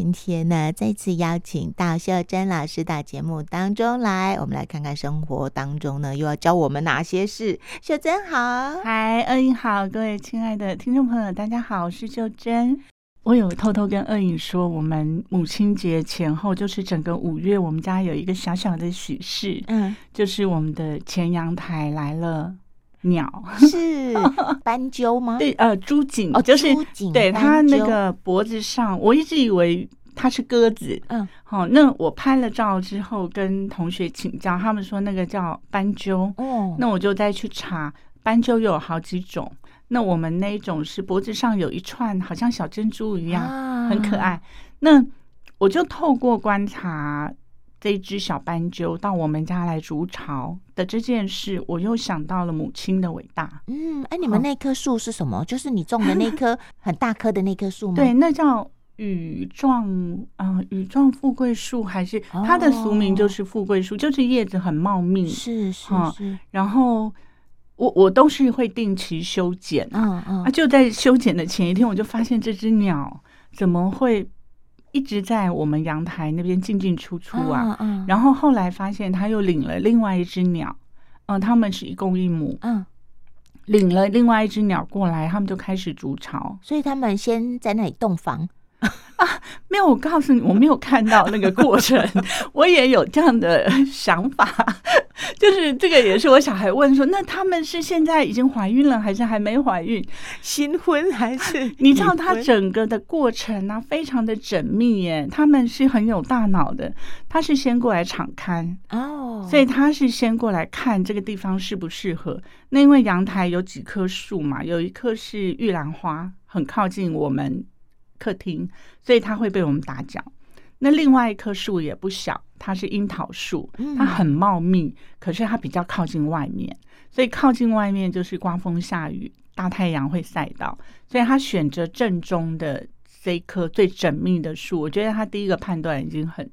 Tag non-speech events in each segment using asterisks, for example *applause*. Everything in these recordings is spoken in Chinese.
今天呢，再次邀请到秀珍老师到节目当中来，我们来看看生活当中呢，又要教我们哪些事。秀珍好，嗨，二影好，各位亲爱的听众朋友，大家好，我是秀珍。我有偷偷跟二影说，我们母亲节前后，就是整个五月，我们家有一个小小的喜事，嗯，就是我们的前阳台来了。鸟是斑鸠吗？*laughs* 对，呃，朱槿哦，就是对它那个脖子上，我一直以为它是鸽子。嗯，好，那我拍了照之后，跟同学请教，他们说那个叫斑鸠。哦，那我就再去查，斑鸠有好几种。那我们那一种是脖子上有一串，好像小珍珠一样，啊、很可爱。那我就透过观察。这一只小斑鸠到我们家来筑巢的这件事，我又想到了母亲的伟大。嗯，哎，你们那棵树是什么？就是你种的那棵 *laughs* 很大棵的那棵树吗？对，那叫羽状啊，羽状富贵树，还是它的俗名就是富贵树，就是叶子很茂密。是是是。然后我我都是会定期修剪。嗯嗯。啊，就在修剪的前一天，我就发现这只鸟怎么会？一直在我们阳台那边进进出出啊，嗯嗯、然后后来发现他又领了另外一只鸟，嗯，他们是一公一母，嗯，领了另外一只鸟过来，他们就开始筑巢，所以他们先在那里洞房。啊，没有，我告诉你，我没有看到那个过程，*laughs* 我也有这样的想法，就是这个也是我小孩问说，那他们是现在已经怀孕了，还是还没怀孕？新婚还是？*laughs* 你知道他整个的过程呢、啊，非常的缜密耶，他们是很有大脑的，他是先过来敞开哦，所以他是先过来看这个地方适不适合。那因为阳台有几棵树嘛，有一棵是玉兰花，很靠近我们。客厅，所以它会被我们打搅。那另外一棵树也不小，它是樱桃树，它很茂密，可是它比较靠近外面，所以靠近外面就是刮风下雨，大太阳会晒到，所以他选择正中的这一棵最缜密的树。我觉得他第一个判断已经很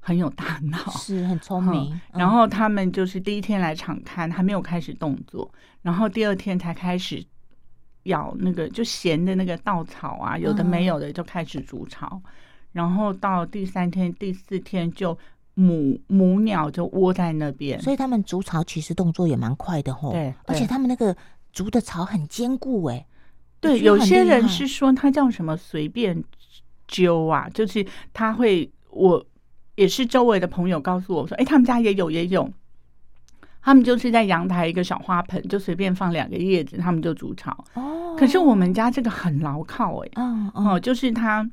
很有大脑，*laughs* 是很聪明。嗯，然后他们就是第一天来场看，还没有开始动作，然后第二天才开始。咬那个就咸的那个稻草啊，有的没有的就开始筑巢，嗯、然后到第三天、第四天就母母鸟就窝在那边，所以他们筑巢其实动作也蛮快的吼。对，而且他们那个筑的巢很坚固哎。对，有些人是说它叫什么随便揪啊，就是他会，我也是周围的朋友告诉我说，哎，他们家也有也有。他们就是在阳台一个小花盆，就随便放两个叶子，他们就筑巢。哦，可是我们家这个很牢靠哎、欸，哦，哦，就是它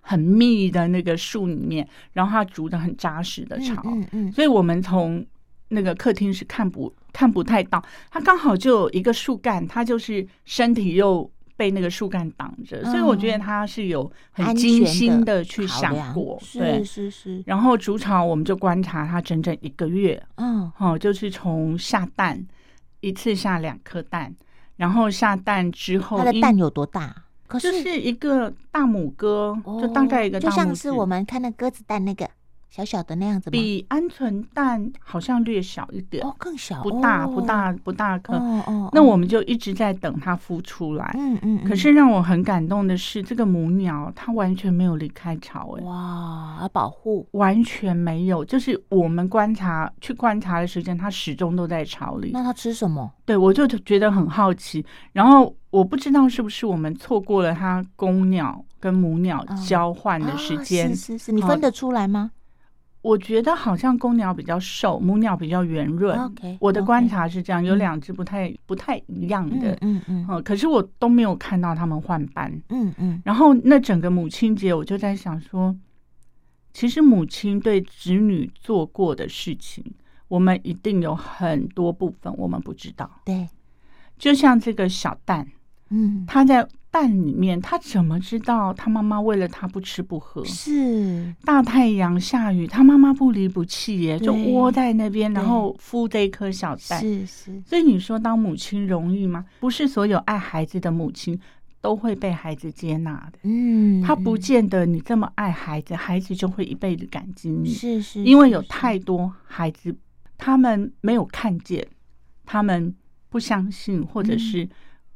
很密的那个树里面，然后它筑的很扎实的巢。嗯，嗯，嗯，所以我们从那个客厅是看不看不太到，它刚好就有一个树干，它就是身体又。被那个树干挡着，所以我觉得他是有很精心的去想过，对，是是是。然后筑巢，我们就观察它整整一个月，嗯，好，就是从下蛋一次下两颗蛋，然后下蛋之后，它的蛋有多大？可是是一个大母鸽，就大概一个，就像是我们看那鸽子蛋那个。小小的那样子，比鹌鹑蛋好像略小一点哦，更小，不大不大不大颗。哦哦，那我们就一直在等它孵出来。嗯嗯。可是让我很感动的是，这个母鸟它完全没有离开巢，哎，哇，要保护，完全没有。就是我们观察去观察的时间，它始终都在巢里。那它吃什么？对，我就觉得很好奇。然后我不知道是不是我们错过了它公鸟跟母鸟交换的时间。是是是，你分得出来吗？我觉得好像公鸟比较瘦，母鸟比较圆润。我的观察是这样有两只不太、嗯、不太一样的。嗯嗯，嗯可是我都没有看到他们换班。嗯嗯。然后那整个母亲节，我就在想说，其实母亲对子女做过的事情，我们一定有很多部分我们不知道。对，就像这个小蛋，嗯，它在。蛋里面，他怎么知道他妈妈为了他不吃不喝？是大太阳下雨，他妈妈不离不弃耶，就窝在那边，然后孵这一颗小蛋。是是，所以你说当母亲容易吗？不是所有爱孩子的母亲都会被孩子接纳的。嗯，他不见得你这么爱孩子，孩子就会一辈子感激你。是是，因为有太多孩子，他们没有看见，他们不相信，或者是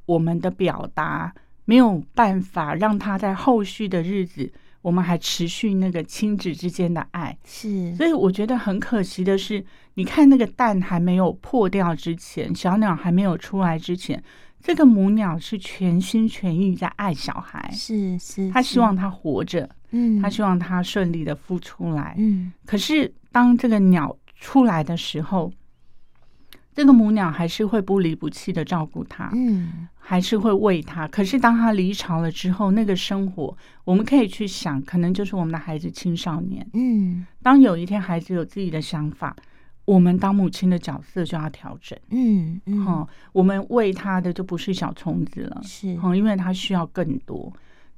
我们的表达。没有办法让他在后续的日子，我我们还持续那个亲子之间的爱。是，所以我觉得很可惜的是，你看那个蛋还没有破掉之前，小鸟还没有出来之前，这个母鸟是全心全意在爱小孩，是是，他希望他活着，嗯，他希望他顺利的孵出来，嗯。可是当这个鸟出来的时候，这个母鸟还是会不离不弃的照顾它，嗯，还是会喂它。可是当它离巢了之后，那个生活，我们可以去想，可能就是我们的孩子青少年。嗯，当有一天孩子有自己的想法，我们当母亲的角色就要调整。嗯嗯，哈，我们喂他的就不是小虫子了，是，因为他需要更多。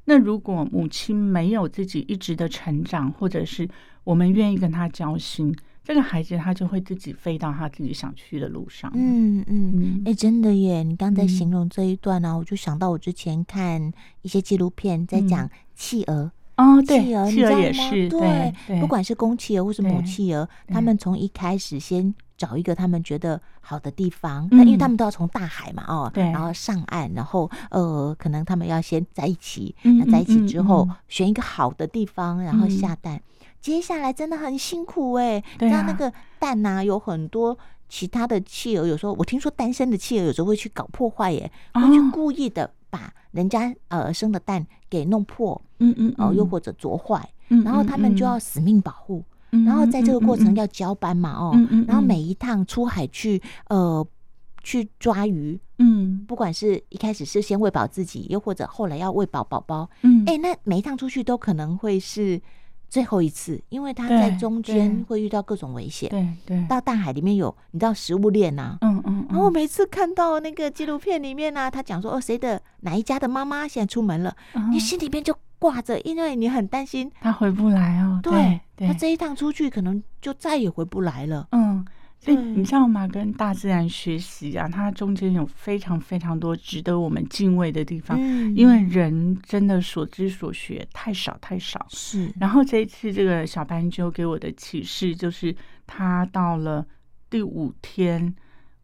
那如果母亲没有自己一直的成长，或者是我们愿意跟他交心。这个孩子他就会自己飞到他自己想去的路上。嗯嗯，哎、欸，真的耶！你刚才形容这一段呢、啊，嗯、我就想到我之前看一些纪录片，在讲企鹅。嗯、哦，对，企鹅，企鹅也是，对，对不管是公企鹅或是母企鹅，他们从一开始先找一个他们觉得好的地方，那、嗯、因为他们都要从大海嘛，哦，对，然后上岸，然后呃，可能他们要先在一起，那在一起之后选一个好的地方，然后下蛋。嗯接下来真的很辛苦哎、欸，对啊、像那个蛋呐、啊，有很多其他的企鹅，有时候我听说单身的企鹅有时候会去搞破坏耶，会去故意的把人家呃生的蛋给弄破，嗯嗯，哦，又或者啄坏，嗯，然后他们就要死命保护，然后在这个过程要交班嘛，哦，然后每一趟出海去呃去抓鱼，嗯，不管是一开始是先喂饱自己，又或者后来要喂饱宝宝，嗯，哎，那每一趟出去都可能会是。最后一次，因为他在中间会遇到各种危险，对对，到大海里面有你知道食物链呐，嗯嗯，然后我每次看到那个纪录片里面呢，他讲说哦，谁的哪一家的妈妈现在出门了，你心里面就挂着，因为你很担心。他回不来哦，对，他这一趟出去可能就再也回不来了，嗯。所以你知道吗？跟大自然学习啊，它中间有非常非常多值得我们敬畏的地方。嗯，因为人真的所知所学太少太少。是。然后这一次这个小斑鸠给我的启示就是，它到了第五天，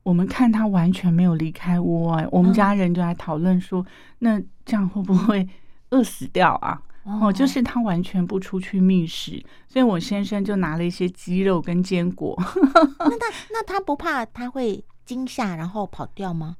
我们看它完全没有离开窝。哎，我们家人就来讨论说，那这样会不会饿死掉啊？哦，就是他完全不出去觅食，所以我先生就拿了一些鸡肉跟坚果。*laughs* 那他那他不怕他会惊吓然后跑掉吗？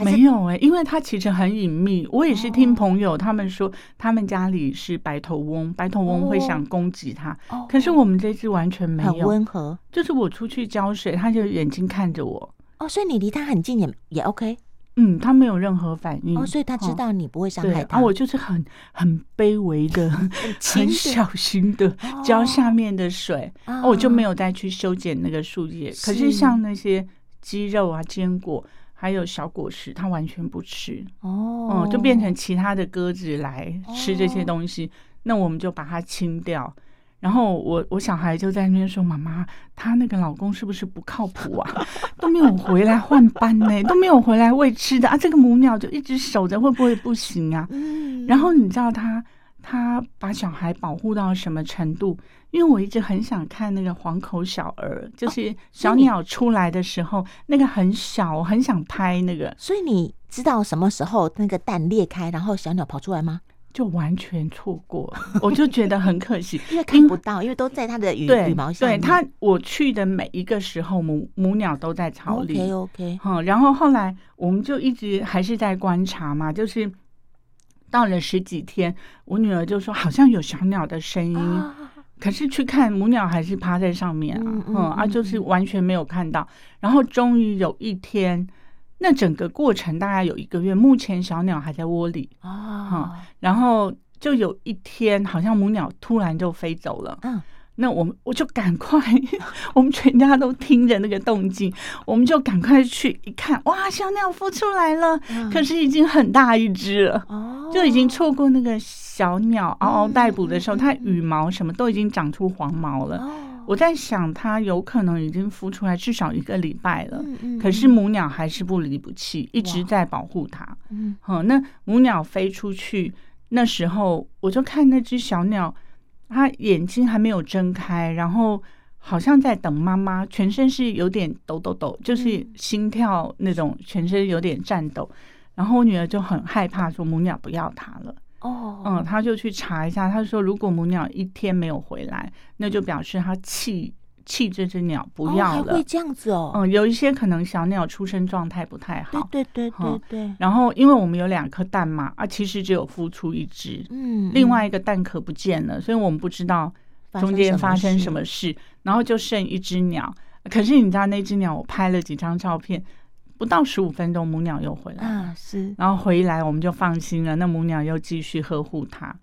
没有哎、欸，因为他其实很隐秘。我也是听朋友他们说，他们家里是白头翁，白头翁会想攻击他。可是我们这只完全没有，很温和。就是我出去浇水，他就眼睛看着我。哦，所以你离他很近也也 OK。嗯，他没有任何反应，哦，所以他知道你不会伤害他。我就是很很卑微的、很 *laughs* 小心的浇下面的水，哦、我就没有再去修剪那个树叶。是，可是像那些鸡肉啊、坚果，还有小果实，他完全不吃。哦、嗯，就变成其他的鸽子来吃这些东西，哦、那我们就把它清掉。然后我我小孩就在那边说：“妈妈，她那个老公是不是不靠谱啊？*laughs* 都没有回来换班呢，都没有回来喂吃的啊！这个母鸟就一直守着，会不会不行啊？”然后你知道他他把小孩保护到什么程度？因为我一直很想看那个黄口小儿，就是小鸟出来的时候，那个很小，我很想拍那个。所以你知道什么时候那个蛋裂开，然后小鸟跑出来吗？就完全错过，*laughs* 我就觉得很可惜，*laughs* 因为看不到，因为都在它的羽羽毛下面。对它，我去的每一个时候，母母鸟都在巢里。OK OK，好，然后后来我们就一直还是在观察嘛，就是到了十几天，我女儿就说好像有小鸟的声音，啊、可是去看母鸟还是趴在上面啊，嗯，嗯，嗯啊，就是完全没有看到。然后终于有一天。那整个过程大概有一个月，目前小鸟还在窝里啊、嗯，然后就有一天，好像母鸟突然就飞走了。嗯，那我们我就赶快，我们全家都听着那个动静，我们就赶快去一看，哇，小鸟孵出来了，嗯、可是已经很大一只了，哦，就已经错过那个小鸟嗷嗷待哺的时候，嗯、它羽毛什么都已经长出黄毛了。哦。我在想，它有可能已经孵出来至少一个礼拜了，可是母鸟还是不离不弃，一直在保护它。嗯，好，那母鸟飞出去那时候，我就看那只小鸟，它眼睛还没有睁开，然后好像在等妈妈，全身是有点抖抖抖，就是心跳那种，全身有点颤抖。然后我女儿就很害怕，说母鸟不要它了。哦，嗯，他就去查一下，他说如果母鸟一天没有回来，那就表示他弃弃这只鸟不要了。还会这样子哦？嗯，有一些可能小鸟出生状态不太好。对对对对对。然后因为我们有两颗蛋嘛，啊，其实只有孵出一只，嗯，另外一个蛋壳不见了，所以我们不知道中间发生什么事，然后就剩一只鸟。可是你知道那只鸟，我拍了几张照片。不到十五分钟，母鸟又回来啊，是，然后回来我们就放心了。那母鸟又继续呵护它。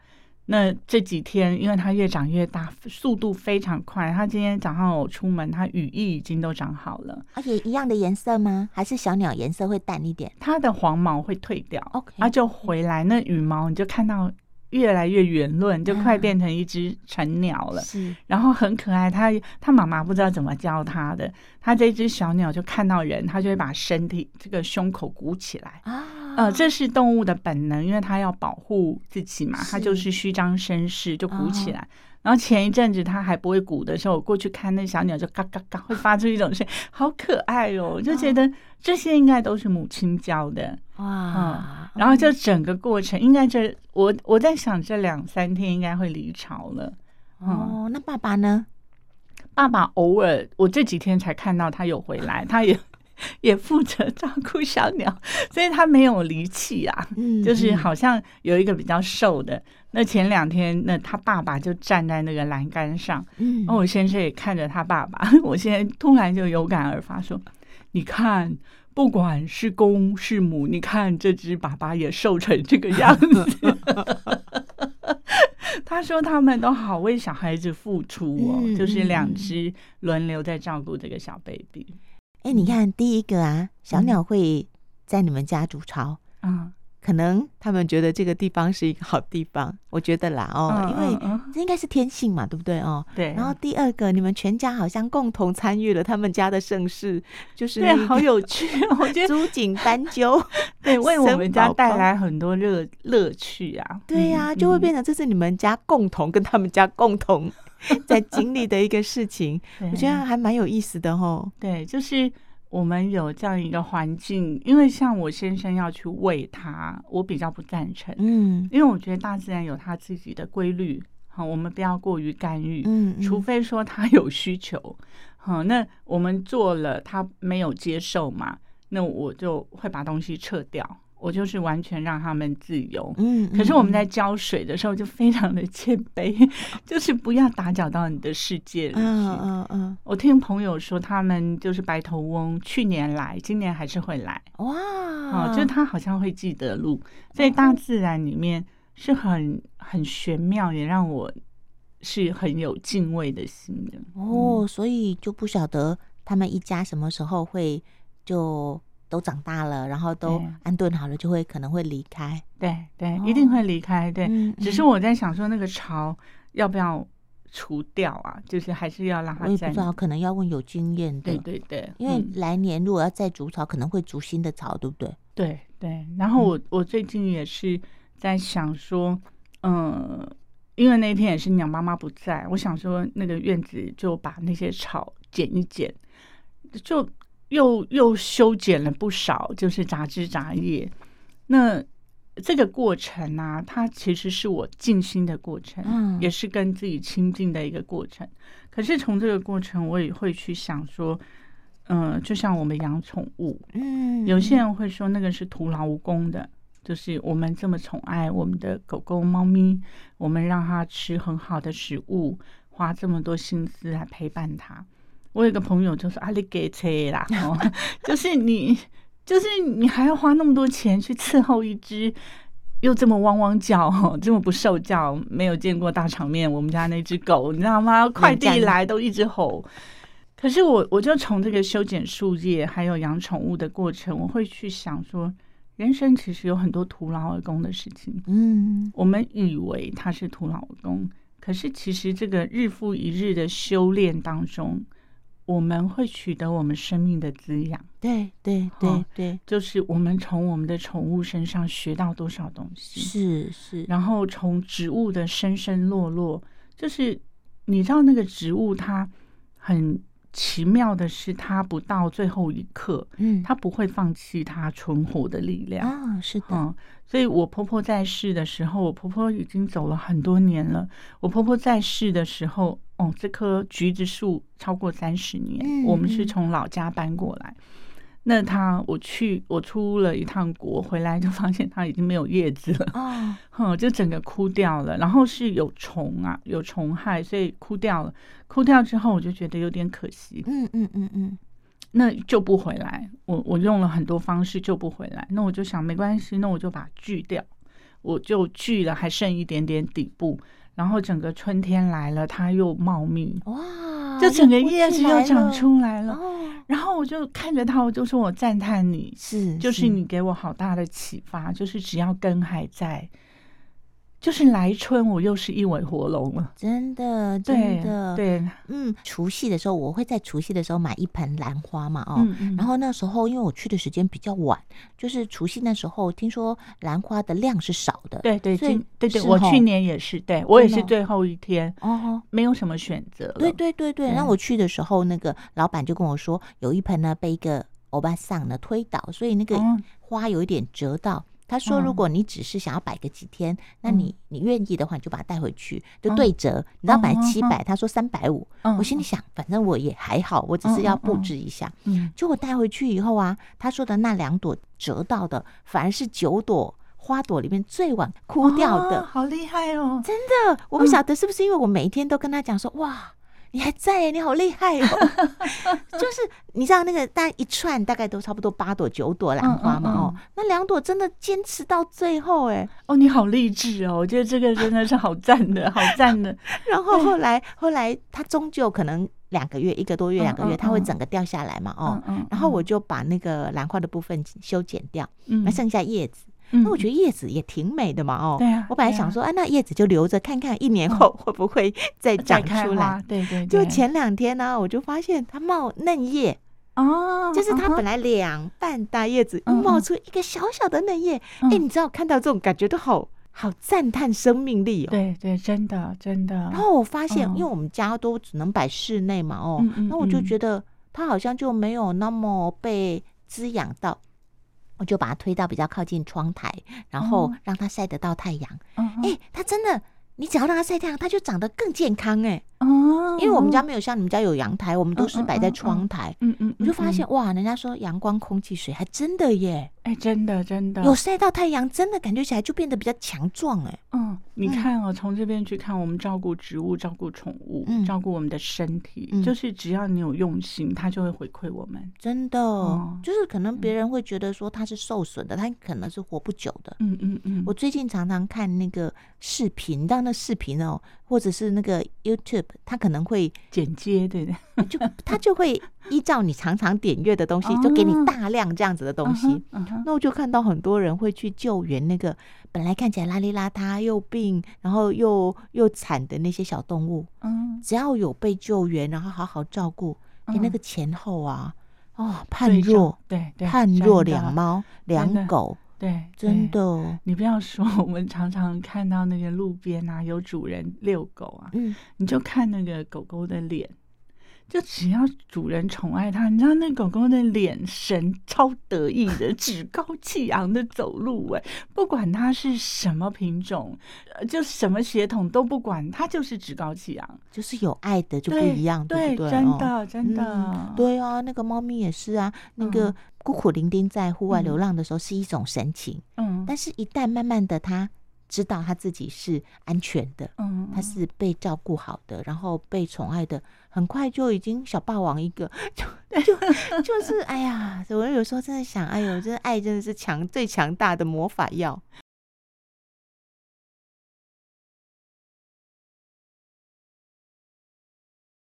那这几天，因为它越长越大，速度非常快。它今天早上我出门，它羽翼已经都长好了。而且一样的颜色吗？还是小鸟颜色会淡一点？它的黄毛会退掉，OK，它就回来。那羽毛你就看到。越来越圆润，就快变成一只成鸟了。嗯、是，然后很可爱。它它妈妈不知道怎么教它的，它这只小鸟就看到人，它就会把身体这个胸口鼓起来啊。呃，这是动物的本能，因为它要保护自己嘛，它就是虚张声势，就鼓起来。哦然后前一阵子它还不会鼓的时候，我过去看那小鸟就嘎嘎嘎会发出一种声音，好可爱哦！我就觉得这些应该都是母亲教的哇。嗯，然后就整个过程应该这我我在想这两三天应该会离巢了。哦，那爸爸呢？爸爸偶尔我这几天才看到他有回来，他也。也负责照顾小鸟，所以他没有离弃啊。嗯，就是好像有一个比较瘦的。那前两天，那他爸爸就站在那个栏杆上。嗯，然后我先生也看着他爸爸。*laughs* 我现在突然就有感而发，说：“你看，不管是公是母，你看这只爸爸也瘦成这个样子。*laughs* ”他说他们都好为小孩子付出哦，嗯、就是两只轮流在照顾这个小 baby。哎，你看第一个啊，小鸟会在你们家筑巢，嗯，可能他们觉得这个地方是一个好地方，*laughs* 我觉得啦，哦，嗯、因为这应该是天性嘛，对不对哦？对。然后第二个，你们全家好像共同参与了他们家的盛世，就是对，好有趣，*laughs* 我觉得朱槿斑鸠，*laughs* 对，为我们家带来很多乐乐趣啊。对呀、啊，就会变成这是你们家共同跟他们家共同。*laughs* 在经历的一个事情，*laughs* 我觉得还蛮有意思的吼。对，就是我们有这样一个环境，因为像我先生要去喂它，我比较不赞成。嗯，因为我觉得大自然有它自己的规律，好，我们不要过于干预。嗯，除非说它有需求，好，那我们做了，它没有接受嘛，那我就会把东西撤掉。我就是完全让他们自由，嗯，可是我们在浇水的时候就非常的谦卑，嗯、*laughs* 就是不要打搅到你的世界里去。嗯嗯嗯。我听朋友说，他们就是白头翁，去年来，今年还是会来。哇，哦，就是他好像会记得路，在大自然里面是很很玄妙，也让我是很有敬畏的心的。哦，所以就不晓得他们一家什么时候会就。都长大了，然后都安顿好了，就会可能会离开。对对，一定会离开。对，只是我在想说，那个巢要不要除掉啊？就是还是要让它。我也不知道，可能要问有经验的。对对对，因为来年如果要再筑巢，可能会筑新的巢，对不对？对对。然后我我最近也是在想说，嗯，因为那天也是鸟妈妈不在，我想说那个院子就把那些草剪一剪，就。又又修剪了不少，就是杂枝杂叶。那这个过程呢、啊，它其实是我静心的过程，嗯，也是跟自己亲近的一个过程。可是从这个过程，我也会去想说，嗯、呃，就像我们养宠物，嗯，有些人会说那个是徒劳无功的，就是我们这么宠爱我们的狗狗、猫咪，我们让它吃很好的食物，花这么多心思来陪伴它。我有个朋友就说：“阿里给车啦，*laughs* 哦，就是你，就是你还要花那么多钱去伺候一只又这么汪汪叫，这么不受教，没有见过大场面。我们家那只狗，你知道吗？快递来都一直吼。可是我，我就从这个修剪树叶，还有养宠物的过程，我会去想说，人生其实有很多徒劳而功的事情。嗯，我们以为它是徒劳而功，可是其实这个日复一日的修炼当中。”我们会取得我们生命的滋养，对对对对，就是我们从我们的宠物身上学到多少东西，是是，然后从植物的生生落落，就是你知道那个植物它很奇妙的是，他不到最后一刻，嗯，他不会放弃他存活的力量啊，是的。嗯，所以我婆婆在世的时候，我婆婆已经走了很多年了。我婆婆在世的时候，哦，这棵橘子树超过三十年，嗯，我们是从老家搬过来。那他，我去，我出了一趟国，回来就发现他已经没有叶子了，就整个枯掉了。然后是有虫啊，有虫害，所以枯掉了。枯掉之后，我就觉得有点可惜。嗯嗯嗯嗯，那救不回来。我我用了很多方式救不回来。那我就想，没关系，那我就把它锯掉。我就锯了，还剩一点点底部。然后整个春天来了，它又茂密，哇，就整个叶子又长出来了。然后我就看着他，我就说我赞叹你，是，就是你给我好大的启发，就是只要根还在。就是来春，我又是一尾活龙了，真的，真的，对，对嗯，除夕的时候，我会在除夕的时候买一盆兰花嘛，哦，嗯嗯。然后那时候因为我去的时间比较晚，就是除夕那时候，听说兰花的量是少的，对对对对对，我去年也是，对我也是最后一天，哦，没有什么选择，对对对对，那我去的时候，那个老板就跟我说，有一盆呢被一个欧巴桑呢推倒，所以那个花有一点折到。他说：“如果你只是想要摆个几天，那你你愿意的话，你就把它带回去，就对折。你知道摆七百，他说三百五。我心里想，反正我也还好，我只是要布置一下。就我带回去以后啊，他说的那两朵折到的，反而是九朵花朵里面最晚枯掉的，好厉害哦！真的，我不晓得是不是因为我每一天都跟他讲说，哇。”你还在？你好厉害哦！*laughs* 就是你知道那个，大概一串大概都差不多八朵九朵兰花嘛哦，那两朵真的坚持到最后哎哦，你好励志哦！我觉得这个真的是好赞的，*laughs* 好赞的。然后后来后来，它终究可能两个月、一个多月、两个月，它会整个掉下来嘛哦。然后我就把那个兰花的部分修剪掉，那剩下叶子。那我觉得叶子也挺美的嘛，哦，对啊，我本来想说，哎，那叶子就留着看看，一年后会不会再 *laughs* 长出来？对对，就前两天呢，我就发现它冒嫩叶哦，就是它本来两半大叶子，又冒出一个小小的嫩叶。哎，你知道看到这种感觉都好好赞叹生命力哦。对对，真的真的。然后我发现，因为我们家都只能摆室内嘛，哦，那我就觉得它好像就没有那么被滋养到。我就把它推到比较靠近窗台，然后让它晒得到太阳。哎，它真的。你只要让它晒太阳，它就长得更健康哎、欸。哦，因为我们家没有像你们家有阳台，我们都是摆在窗台。嗯嗯，我就发现哇，人家说阳光、空气、水还真的耶。哎，真的真的有晒到太阳，真的感觉起来就变得比较强壮哎。嗯，你看哦，从这边去看，我们照顾植物、照顾宠物、照顾我们的身体，就是只要你有用心，它就会回馈我们。真的，就是可能别人会觉得说它是受损的，它可能是活不久的。嗯嗯嗯。我最近常常看那个视频，当那视频哦，或者是那个 YouTube，它可能会剪接，对的，*laughs* 就他就会依照你常常点阅的东西，就给你大量这样子的东西。那我就看到很多人会去救援那个本来看起来邋里邋遢又病，然后又又惨的那些小动物。嗯，只要有被救援，然后好好照顾，给那个前后啊，哦，判若对对，判若两猫两狗。对，真的，你不要说，我们常常看到那个路边啊，有主人遛狗啊，嗯，你就看那个狗狗的脸。就只要主人宠爱它，你知道那狗狗的脸神超得意的，趾高气昂的走路，哎，不管它是什么品种，就什么血统都不管，它就是趾高气昂，就是有爱的就不一样，对不对？真的，真的，对啊，那个猫咪也是啊，那个孤苦伶仃在户外流浪的时候是一种神情，嗯，但是一旦慢慢的它知道他自己是安全的，嗯，他是被照顾好的，然后被宠爱的。很快就已经小霸王一个，*laughs* 就就就是哎呀，我有时候真的想，哎呦，这爱真的是强最强大的魔法药。